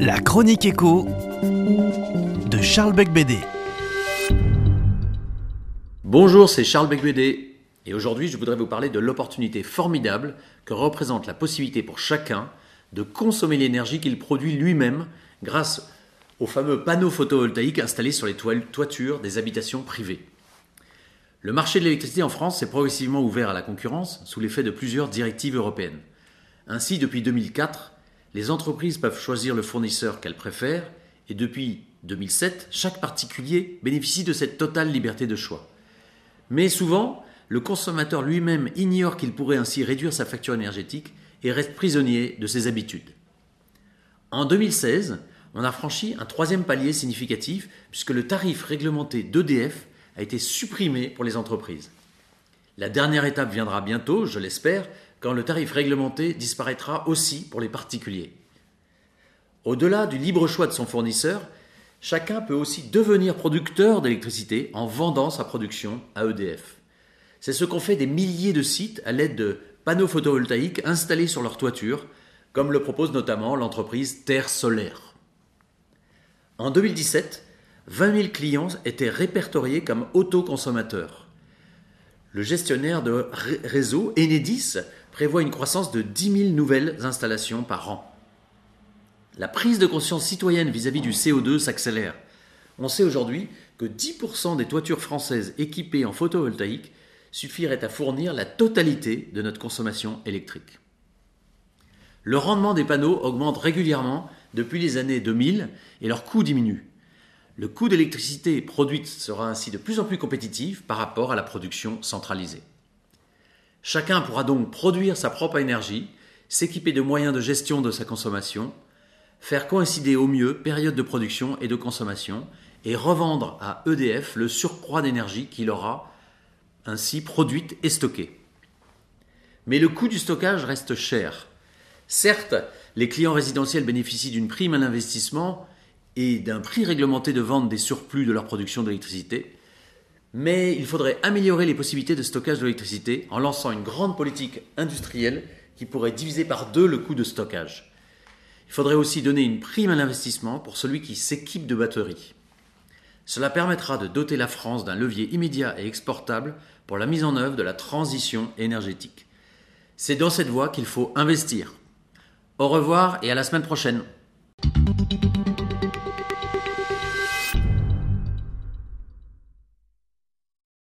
La chronique écho de Charles Becbédé. Bonjour, c'est Charles Becbédé et aujourd'hui je voudrais vous parler de l'opportunité formidable que représente la possibilité pour chacun de consommer l'énergie qu'il produit lui-même grâce aux fameux panneaux photovoltaïques installés sur les toitures des habitations privées. Le marché de l'électricité en France s'est progressivement ouvert à la concurrence sous l'effet de plusieurs directives européennes. Ainsi, depuis 2004, les entreprises peuvent choisir le fournisseur qu'elles préfèrent et depuis 2007, chaque particulier bénéficie de cette totale liberté de choix. Mais souvent, le consommateur lui-même ignore qu'il pourrait ainsi réduire sa facture énergétique et reste prisonnier de ses habitudes. En 2016, on a franchi un troisième palier significatif puisque le tarif réglementé d'EDF a été supprimé pour les entreprises. La dernière étape viendra bientôt, je l'espère, quand le tarif réglementé disparaîtra aussi pour les particuliers. Au-delà du libre choix de son fournisseur, chacun peut aussi devenir producteur d'électricité en vendant sa production à EDF. C'est ce qu'ont fait des milliers de sites à l'aide de panneaux photovoltaïques installés sur leur toiture, comme le propose notamment l'entreprise Terre Solaire. En 2017, 20 000 clients étaient répertoriés comme autoconsommateurs. Le gestionnaire de réseau Enedis prévoit une croissance de 10 000 nouvelles installations par an. La prise de conscience citoyenne vis-à-vis du CO2 s'accélère. On sait aujourd'hui que 10% des toitures françaises équipées en photovoltaïque suffiraient à fournir la totalité de notre consommation électrique. Le rendement des panneaux augmente régulièrement depuis les années 2000 et leur coût diminue. Le coût d'électricité produite sera ainsi de plus en plus compétitif par rapport à la production centralisée. Chacun pourra donc produire sa propre énergie, s'équiper de moyens de gestion de sa consommation, faire coïncider au mieux période de production et de consommation, et revendre à EDF le surcroît d'énergie qu'il aura ainsi produite et stockée. Mais le coût du stockage reste cher. Certes, les clients résidentiels bénéficient d'une prime à l'investissement et d'un prix réglementé de vente des surplus de leur production d'électricité, mais il faudrait améliorer les possibilités de stockage de l'électricité en lançant une grande politique industrielle qui pourrait diviser par deux le coût de stockage. Il faudrait aussi donner une prime à l'investissement pour celui qui s'équipe de batteries. Cela permettra de doter la France d'un levier immédiat et exportable pour la mise en œuvre de la transition énergétique. C'est dans cette voie qu'il faut investir. Au revoir et à la semaine prochaine.